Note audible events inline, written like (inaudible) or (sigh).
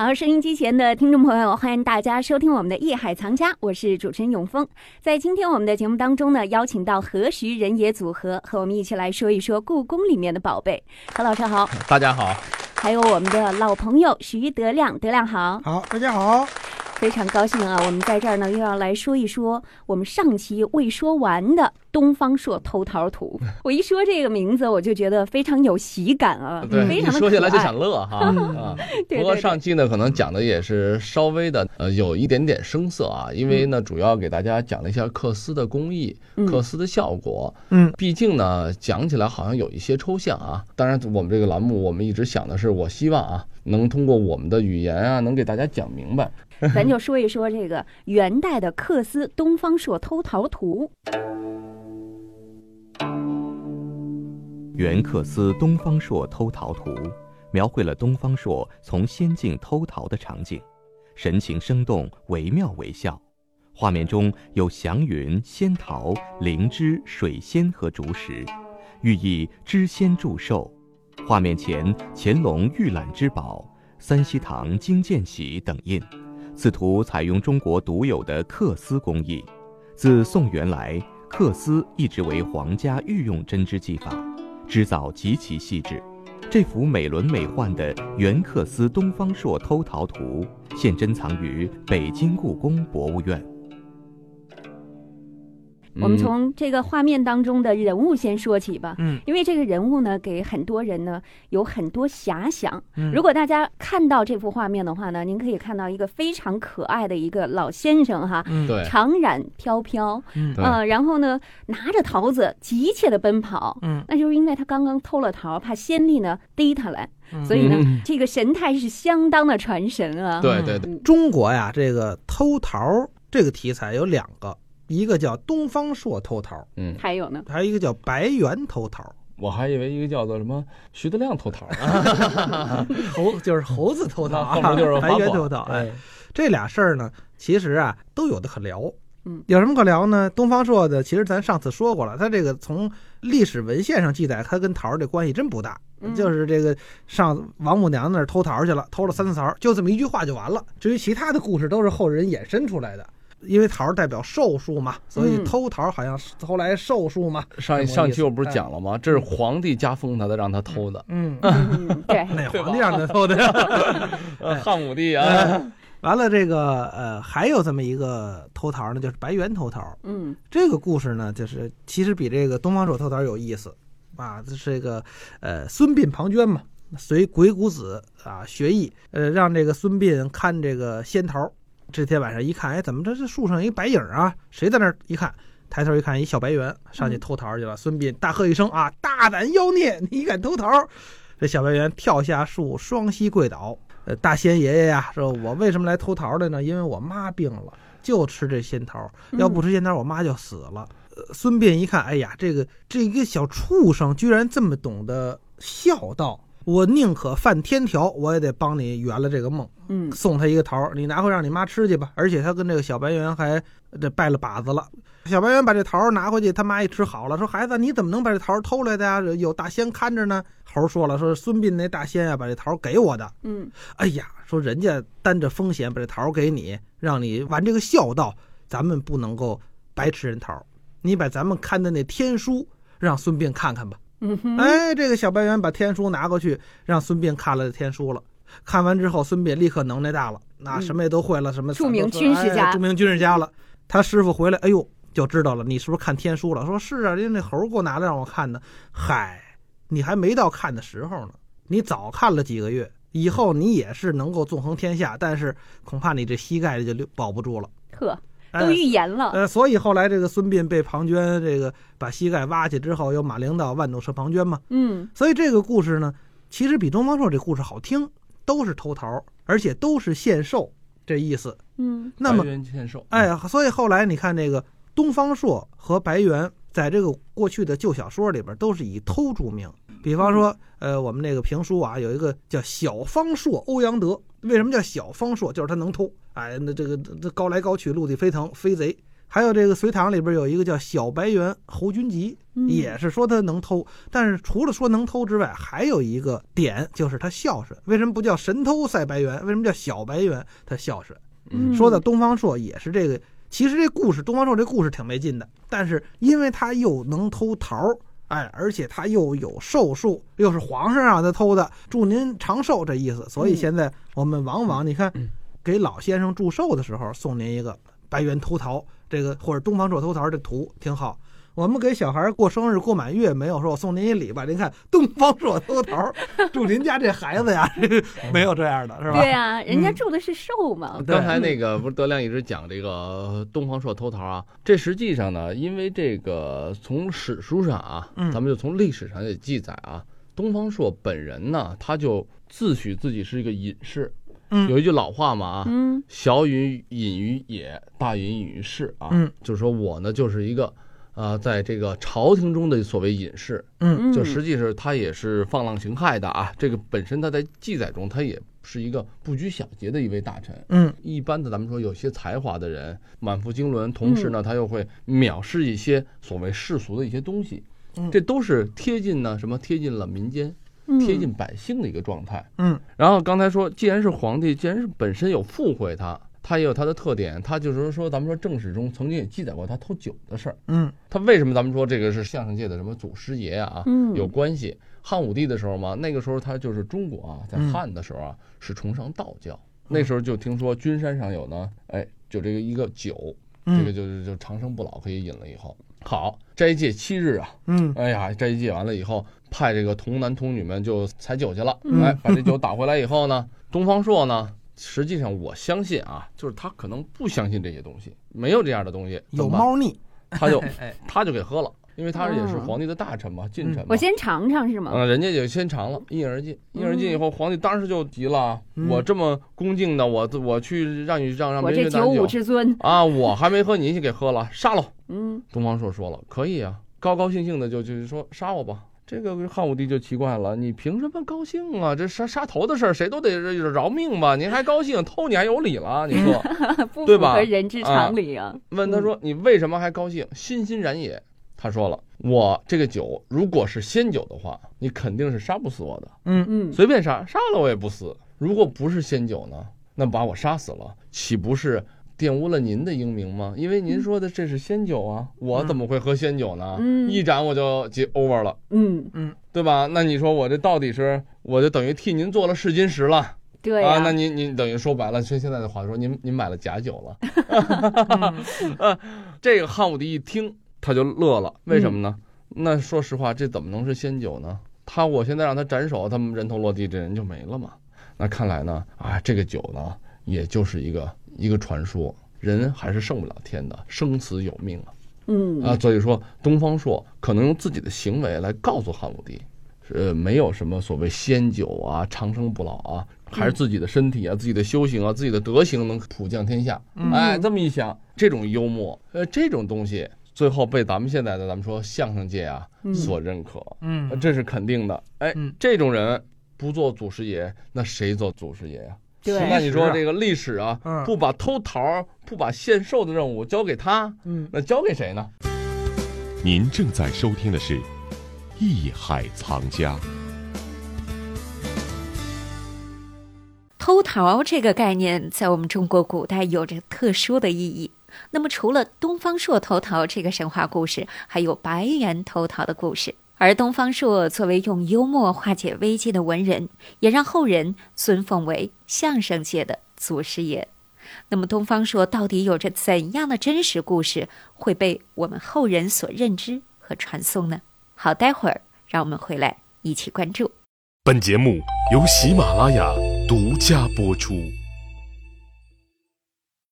好，收音机前的听众朋友，欢迎大家收听我们的《艺海藏家》，我是主持人永峰。在今天我们的节目当中呢，邀请到何徐人也组合和我们一起来说一说故宫里面的宝贝。何老师好，大家好。还有我们的老朋友徐德亮，德亮好，好，大家好。非常高兴啊！我们在这儿呢，又要来说一说我们上期未说完的《东方朔偷桃图》。(laughs) 我一说这个名字，我就觉得非常有喜感啊，对非常的说起来就想乐哈 (laughs) 啊。不过上期呢，可能讲的也是稍微的呃有一点点生涩啊，因为呢，主要给大家讲了一下缂丝的工艺、缂丝的效果。嗯，毕竟呢，讲起来好像有一些抽象啊。当然，我们这个栏目，我们一直想的是，我希望啊，能通过我们的语言啊，能给大家讲明白。(laughs) 咱就说一说这个元代的缂丝《东方朔偷桃图》。元缂丝《东方朔偷桃图》描绘了东方朔从仙境偷桃的场景，神情生动，惟妙惟肖。画面中有祥云、仙桃、灵芝、水仙和竹石，寓意知仙祝寿。画面前乾隆御览之宝、三希堂金鉴玺等印。此图采用中国独有的缂丝工艺，自宋元来，缂丝一直为皇家御用针织技法，织造极其细致。这幅美轮美奂的元缂丝东方朔偷桃图，现珍藏于北京故宫博物院。我们从这个画面当中的人物先说起吧，嗯，因为这个人物呢，给很多人呢有很多遐想。嗯，如果大家看到这幅画面的话呢，您可以看到一个非常可爱的一个老先生哈，嗯，对，长髯飘飘，嗯，呃，然后呢拿着桃子急切的奔跑，嗯，那就是因为他刚刚偷了桃，怕先帝呢逮他来，所以呢这个神态是相当的传神啊。对对对，中国呀，这个偷桃这个题材有两个。一个叫东方朔偷桃，嗯，还有呢，还有一个叫白猿偷桃。我还以为一个叫做什么徐德亮偷桃，(laughs) 猴就是猴子偷桃，后面就是白猿偷桃。哎，这俩事儿呢，其实啊都有的可聊。嗯，有什么可聊呢？东方朔的，其实咱上次说过了，他这个从历史文献上记载，他跟桃儿的关系真不大，就是这个上王母娘那儿偷桃去了，偷了三次桃，就这么一句话就完了。至于其他的故事，都是后人衍生出来的。因为桃代表寿数嘛，所以偷桃好像是后来寿数嘛。上上期我不是讲了吗？这是皇帝加封他的，让他偷的。嗯，对，(laughs) 哪皇帝让他偷的？(laughs) 汉武帝啊。(laughs) 完了，这个呃，还有这么一个偷桃呢，就是白猿偷桃。嗯，这个故事呢，就是其实比这个东方朔偷桃有意思啊。这是一个呃，孙膑庞涓嘛，随鬼谷子啊学艺，呃，让这个孙膑看这个仙桃。这天晚上一看，哎，怎么这这树上一白影啊？谁在那儿？一看，抬头一看，一小白猿上去偷桃去了。孙膑大喝一声啊，大胆妖孽，你敢偷桃！这小白猿跳下树，双膝跪倒。呃，大仙爷爷呀，说我为什么来偷桃的呢？因为我妈病了，就吃这仙桃，要不吃仙桃，我妈就死了。呃，孙膑一看，哎呀，这个这一个小畜生居然这么懂得孝道。我宁可犯天条，我也得帮你圆了这个梦。嗯，送他一个桃，你拿回让你妈吃去吧。而且他跟这个小白猿还这拜了把子了。小白猿把这桃拿回去，他妈一吃好了，说孩子你怎么能把这桃偷来的呀？有大仙看着呢。猴说了，说孙膑那大仙啊，把这桃给我的。嗯，哎呀，说人家担着风险把这桃给你，让你玩这个孝道，咱们不能够白吃人桃。你把咱们看的那天书让孙膑看看吧。哎，这个小白猿把天书拿过去，让孙膑看了天书了。看完之后，孙膑立刻能耐大了，那什么也都会了，什么著名军事家，著名军事家了。他师傅回来，哎呦，就知道了，你是不是看天书了？说是啊，人家那猴给我拿来让我看的。嗨，你还没到看的时候呢，你早看了几个月，以后你也是能够纵横天下，但是恐怕你这膝盖就保不住了。呵。都预言了，呃，所以后来这个孙膑被庞涓这个把膝盖挖去之后，又马陵道万弩射庞涓嘛，嗯，所以这个故事呢，其实比东方朔这故事好听，都是偷桃，而且都是献寿这意思，嗯，那么献寿，哎，所以后来你看这个东方朔和白猿，在这个过去的旧小说里边都是以偷著名，比方说，呃，我们那个评书啊，有一个叫小方朔欧阳德，为什么叫小方硕？就是他能偷。哎，那这个这高来高去，陆地飞腾，飞贼，还有这个隋唐里边有一个叫小白猿侯君集，嗯也是说他能偷，但是除了说能偷之外，还有一个点就是他孝顺。为什么不叫神偷赛白猿？为什么叫小白猿？他孝顺。嗯说到东方朔也是这个，其实这故事东方朔这故事挺没劲的，但是因为他又能偷桃儿，哎，而且他又有寿数，又是皇上让他偷的，祝您长寿这意思，所以嗯现在我们往往你看，给老先生祝寿的时候送您一个白猿偷桃这个或者东方朔偷桃这图挺好。我们给小孩过生日、过满月，没有说我送您一礼吧？您看东方朔偷桃，(laughs) 祝您家这孩子呀，没有这样的，是吧？对啊，人家嗯祝的是寿嘛。对刚才那个不是德亮一直讲这个东方朔偷桃啊，这实际上呢，因为这个从史书上啊，嗯咱们就从历史上也记载啊，东方朔本人呢，他就自诩自己是一个隐士。嗯有一句老话嘛啊，嗯小隐隐于野，大隐隐于市啊。嗯，就是说我呢，就是一个，呃，在这个朝廷中的所谓隐士，嗯嗯，就实际是他也是放浪形骸的啊。这个本身他在记载中，他也是一个不拘小节的一位大臣。嗯一般的咱们说有些才华的人，满腹经纶，同时呢，他又会藐视一些所谓世俗的一些东西嗯，这都是贴近呢什么贴近了民间，嗯贴近百姓的一个状态。嗯然后刚才说，既然是皇帝，既然是本身有附会他，他也有他的特点，他就是说，咱们说正史中曾经也记载过他偷酒的事儿。嗯他为什么咱们说这个是相声界的什么祖师爷啊？嗯有关系。汉武帝的时候嘛，那个时候他就是中国啊，在嗯汉的时候啊是崇尚道教，那时候就听说君山上有呢，哎，就这个一个酒，嗯这个就是就长生不老，可以饮了以后。好，斋戒七日啊，嗯哎呀，斋戒完了以后，派这个童男童女们就采酒去了。嗯哎，把这酒打回来以后呢，东方朔呢，实际上我相信啊，就是他可能不相信这些东西，没有这样的东西，有，猫腻，他就 (laughs) 哎，他就给喝了，因为他也是嗯皇帝的大臣嘛，近臣嘛。我先尝尝是吗？嗯，人家也先尝了，一饮而尽。一饮而尽以后，皇帝当时就急了，啊我这么恭敬的，我我去让你让让我别人打这九五至尊，啊，我还没喝，你先给喝了，杀了。嗯东方朔说了，可以啊，高高兴兴的就就是说杀我吧。这个汉武帝就奇怪了，你凭什么高兴啊？这杀杀头的事儿，谁都得饶命吧？您还高兴，偷你还有理了？你说？(laughs) 不符对吧合人之常理啊。问他说你为什么还高兴？欣欣然也。他说了，我这个酒如果是仙酒的话，你肯定是杀不死我的。嗯嗯随便杀，杀了我也不死。如果不是仙酒呢，那把我杀死了，岂不是玷污了您的英名吗？因为您说的这是仙酒啊，我怎么会喝仙酒呢？嗯一盏我就结 over 了，嗯嗯，对吧？那你说我这到底是，我就等于替您做了试金石了对啊？呀那您您等于说白了，像现在的话说，您您买了假酒了。嗯 (laughs) 这个汉武帝一听他就乐了，为什么呢？那说实话，这怎么能是仙酒呢？他我现在让他斩首，他们人头落地，这人就没了嘛。那看来呢，啊，这个酒呢，也就是一个一个传说，人还是胜不了天的，生死有命啊嗯啊！所以说，东方朔可能用自己的行为来告诉汉武帝，呃，没有什么所谓仙酒啊、长生不老啊，还是自己的身体啊、自己的修行啊、自己的德行能普降天下。嗯哎，这么一想，这种幽默，呃，这种东西，最后被咱们现在的咱们说相声界啊嗯所认可，呃嗯这是肯定的。哎嗯，这种人不做祖师爷，那谁做祖师爷呀？对那你说这个历史啊嗯，不把偷桃、不把献寿的任务交给他，嗯，那交给谁呢？您正在收听的是《艺海藏家》。偷桃这个概念在我们中国古代有着特殊的意义。那么，除了东方朔偷桃这个神话故事，还有白猿偷桃的故事。而东方朔作为用幽默化解危机的文人，也让后人尊奉为相声界的祖师爷。那么，东方朔到底有着怎样的真实故事会被我们后人所认知和传颂呢？好，待会儿让我们回来一起关注。本节目由喜马拉雅独家播出。